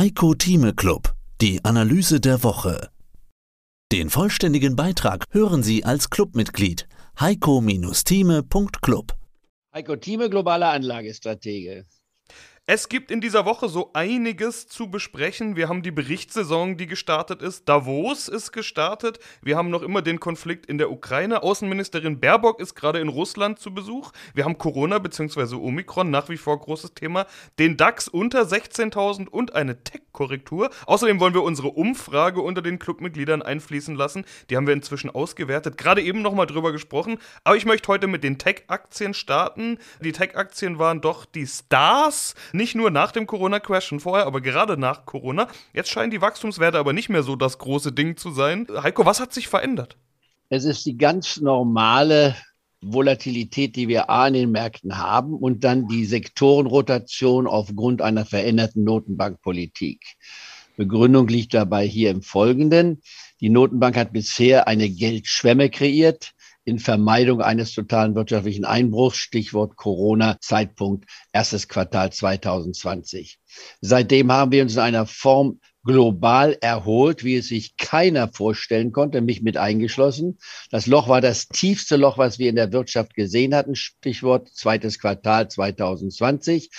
Heiko Thieme Club, die Analyse der Woche. Den vollständigen Beitrag hören Sie als Clubmitglied heiko-thieme.club. Heiko Thieme, globaler Anlagestratege. Es gibt in dieser Woche so einiges zu besprechen. Wir haben die Berichtssaison, die gestartet ist. Davos ist gestartet. Wir haben noch immer den Konflikt in der Ukraine. Außenministerin Baerbock ist gerade in Russland zu Besuch. Wir haben Corona bzw. Omikron, nach wie vor großes Thema. Den DAX unter 16.000 und eine Tech-Korrektur. Außerdem wollen wir unsere Umfrage unter den Clubmitgliedern einfließen lassen. Die haben wir inzwischen ausgewertet. Gerade eben nochmal drüber gesprochen. Aber ich möchte heute mit den Tech-Aktien starten. Die Tech-Aktien waren doch die Stars nicht nur nach dem Corona-Crash, schon vorher, aber gerade nach Corona. Jetzt scheinen die Wachstumswerte aber nicht mehr so das große Ding zu sein. Heiko, was hat sich verändert? Es ist die ganz normale Volatilität, die wir A in den Märkten haben und dann die Sektorenrotation aufgrund einer veränderten Notenbankpolitik. Begründung liegt dabei hier im Folgenden. Die Notenbank hat bisher eine Geldschwemme kreiert in Vermeidung eines totalen wirtschaftlichen Einbruchs, Stichwort Corona, Zeitpunkt erstes Quartal 2020. Seitdem haben wir uns in einer Form global erholt, wie es sich keiner vorstellen konnte, mich mit eingeschlossen. Das Loch war das tiefste Loch, was wir in der Wirtschaft gesehen hatten, Stichwort zweites Quartal 2020.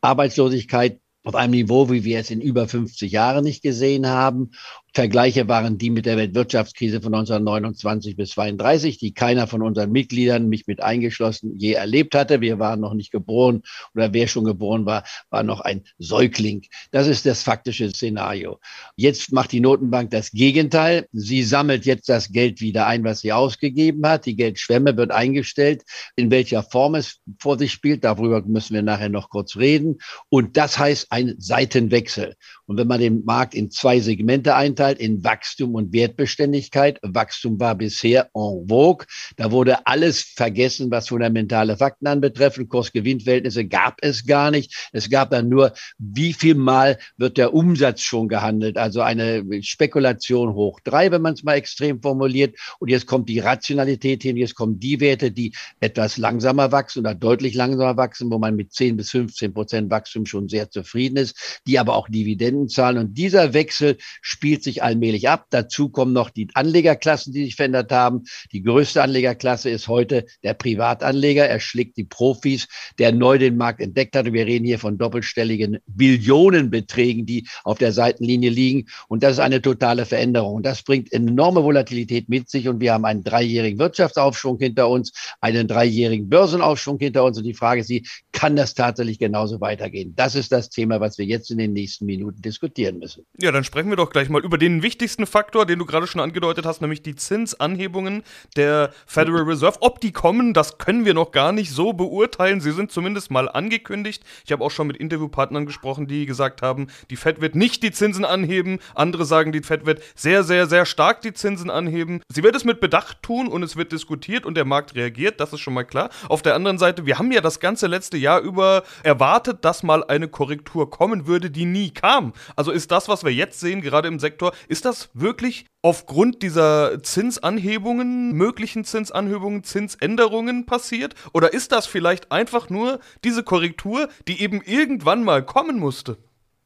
Arbeitslosigkeit auf einem Niveau, wie wir es in über 50 Jahren nicht gesehen haben. Vergleiche waren die mit der Weltwirtschaftskrise von 1929 bis 32, die keiner von unseren Mitgliedern, mich mit eingeschlossen, je erlebt hatte. Wir waren noch nicht geboren oder wer schon geboren war, war noch ein Säugling. Das ist das faktische Szenario. Jetzt macht die Notenbank das Gegenteil. Sie sammelt jetzt das Geld wieder ein, was sie ausgegeben hat. Die Geldschwemme wird eingestellt. In welcher Form es vor sich spielt, darüber müssen wir nachher noch kurz reden. Und das heißt ein Seitenwechsel. Und wenn man den Markt in zwei Segmente einteilt, in Wachstum und Wertbeständigkeit, Wachstum war bisher en vogue, da wurde alles vergessen, was fundamentale Fakten anbetreffend, Kurs-Gewinn-Verhältnisse gab es gar nicht. Es gab dann nur, wie viel Mal wird der Umsatz schon gehandelt, also eine Spekulation hoch drei, wenn man es mal extrem formuliert. Und jetzt kommt die Rationalität hin, jetzt kommen die Werte, die etwas langsamer wachsen oder deutlich langsamer wachsen, wo man mit 10 bis 15 Prozent Wachstum schon sehr zufrieden ist, die aber auch Dividenden Stundenzahl. Und dieser Wechsel spielt sich allmählich ab. Dazu kommen noch die Anlegerklassen, die sich verändert haben. Die größte Anlegerklasse ist heute der Privatanleger. Er schlägt die Profis, der neu den Markt entdeckt hat. Und wir reden hier von doppelstelligen Billionenbeträgen, die auf der Seitenlinie liegen. Und das ist eine totale Veränderung. Das bringt enorme Volatilität mit sich. Und wir haben einen dreijährigen Wirtschaftsaufschwung hinter uns, einen dreijährigen Börsenaufschwung hinter uns. Und die Frage ist, kann das tatsächlich genauso weitergehen? Das ist das Thema, was wir jetzt in den nächsten Minuten diskutieren müssen. Ja, dann sprechen wir doch gleich mal über den wichtigsten Faktor, den du gerade schon angedeutet hast, nämlich die Zinsanhebungen der Federal Reserve. Ob die kommen, das können wir noch gar nicht so beurteilen. Sie sind zumindest mal angekündigt. Ich habe auch schon mit Interviewpartnern gesprochen, die gesagt haben, die Fed wird nicht die Zinsen anheben. Andere sagen, die Fed wird sehr, sehr, sehr stark die Zinsen anheben. Sie wird es mit Bedacht tun und es wird diskutiert und der Markt reagiert. Das ist schon mal klar. Auf der anderen Seite, wir haben ja das ganze letzte Jahr über erwartet, dass mal eine Korrektur kommen würde, die nie kam. Also ist das, was wir jetzt sehen, gerade im Sektor, ist das wirklich aufgrund dieser Zinsanhebungen, möglichen Zinsanhebungen, Zinsänderungen passiert? Oder ist das vielleicht einfach nur diese Korrektur, die eben irgendwann mal kommen musste?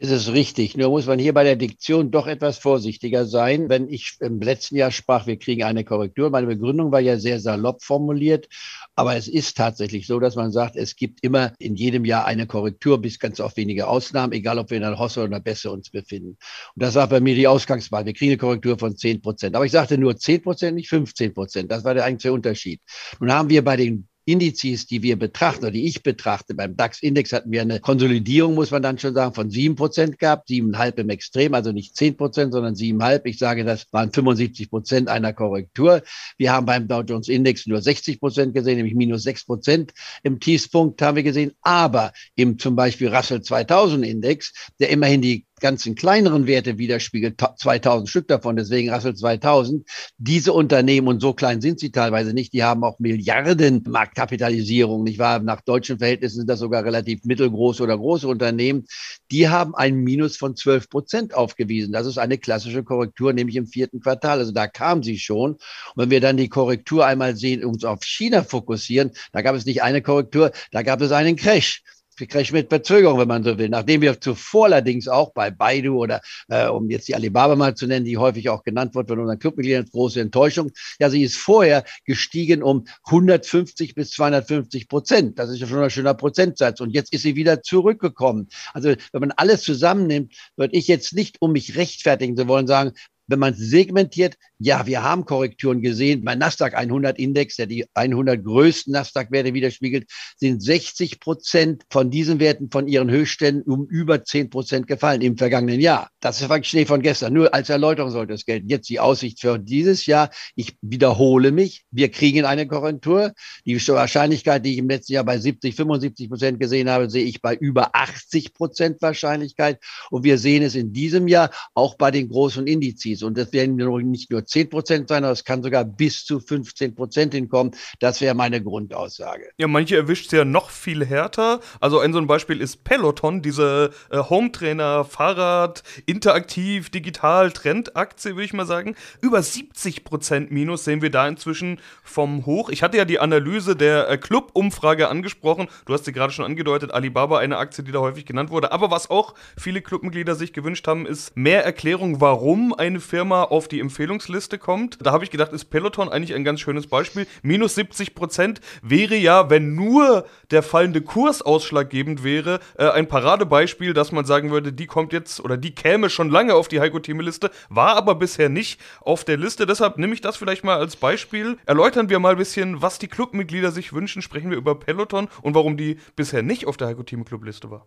Ist es richtig. Nur muss man hier bei der Diktion doch etwas vorsichtiger sein. Wenn ich im letzten Jahr sprach, wir kriegen eine Korrektur, meine Begründung war ja sehr salopp formuliert. Aber es ist tatsächlich so, dass man sagt, es gibt immer in jedem Jahr eine Korrektur, bis ganz auf wenige Ausnahmen, egal ob wir in der Hosse oder in der Besse uns befinden. Und das war bei mir die Ausgangswahl. Wir kriegen eine Korrektur von 10 Prozent. Aber ich sagte nur 10 Prozent, nicht 15 Prozent. Das war der eigentliche Unterschied. Nun haben wir bei den Indizes, die wir betrachten oder die ich betrachte, beim DAX-Index hatten wir eine Konsolidierung, muss man dann schon sagen, von sieben Prozent gehabt, siebeneinhalb im Extrem, also nicht zehn Prozent, sondern siebeneinhalb. Ich sage, das waren 75 Prozent einer Korrektur. Wir haben beim Dow Jones Index nur 60 Prozent gesehen, nämlich minus sechs Prozent im Tiefspunkt haben wir gesehen. Aber im zum Beispiel Russell 2000 Index, der immerhin die ganzen kleineren Werte widerspiegelt, 2000 Stück davon, deswegen Russell 2000. Diese Unternehmen, und so klein sind sie teilweise nicht, die haben auch Milliarden Marktkapitalisierung, nicht wahr? Nach deutschen Verhältnissen sind das sogar relativ mittelgroße oder große Unternehmen. Die haben ein Minus von 12 Prozent aufgewiesen. Das ist eine klassische Korrektur, nämlich im vierten Quartal. Also da kam sie schon. Und wenn wir dann die Korrektur einmal sehen, uns auf China fokussieren, da gab es nicht eine Korrektur, da gab es einen Crash. Vielleicht mit Verzögerung, wenn man so will. Nachdem wir zuvor allerdings auch bei Baidu oder äh, um jetzt die Alibaba mal zu nennen, die häufig auch genannt wird von unseren Clubmitgliedern, große Enttäuschung. Ja, sie ist vorher gestiegen um 150 bis 250 Prozent. Das ist ja schon ein schöner Prozentsatz. Und jetzt ist sie wieder zurückgekommen. Also wenn man alles zusammennimmt, würde ich jetzt nicht, um mich rechtfertigen zu wollen, sagen, wenn man segmentiert, ja, wir haben Korrekturen gesehen. Mein Nasdaq 100 Index, der die 100 größten Nasdaq-Werte widerspiegelt, sind 60 Prozent von diesen Werten von ihren Höchstständen um über 10 Prozent gefallen im vergangenen Jahr. Das ist Schnee von gestern. Nur als Erläuterung sollte es gelten. Jetzt die Aussicht für dieses Jahr. Ich wiederhole mich. Wir kriegen eine Korrektur. Die Wahrscheinlichkeit, die ich im letzten Jahr bei 70, 75 Prozent gesehen habe, sehe ich bei über 80 Prozent Wahrscheinlichkeit. Und wir sehen es in diesem Jahr auch bei den großen Indizes. Indizes. Und das werden nicht nur 10 Prozent sein, sondern es kann sogar bis zu 15 Prozent hinkommen. Das wäre meine Grundaussage. Ja, manche erwischt es ja noch viel härter. Also ein so ein Beispiel ist Peloton, diese äh, Home-Trainer, Fahrrad, interaktiv, digital, Trendaktie, würde ich mal sagen. Über 70 Prozent Minus sehen wir da inzwischen vom Hoch. Ich hatte ja die Analyse der äh, Club-Umfrage angesprochen. Du hast sie gerade schon angedeutet, Alibaba, eine Aktie, die da häufig genannt wurde. Aber was auch viele Clubmitglieder sich gewünscht haben, ist mehr Erklärung, warum eine Firma auf die Empfehlungsliste kommt. Da habe ich gedacht, ist Peloton eigentlich ein ganz schönes Beispiel. Minus 70 Prozent wäre ja, wenn nur der fallende Kurs ausschlaggebend wäre, äh, ein Paradebeispiel, dass man sagen würde, die kommt jetzt oder die käme schon lange auf die Heiko-Thieme-Liste, war aber bisher nicht auf der Liste. Deshalb nehme ich das vielleicht mal als Beispiel. Erläutern wir mal ein bisschen, was die Clubmitglieder sich wünschen. Sprechen wir über Peloton und warum die bisher nicht auf der Heiko-Thieme-Club-Liste war.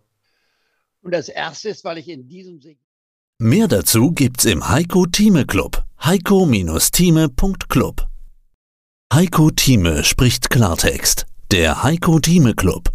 Und das erste ist, weil ich in diesem Segment Mehr dazu gibt's im Heiko Thieme Club. Heiko-Thieme.club Heiko Thieme spricht Klartext. Der Heiko Thieme Club.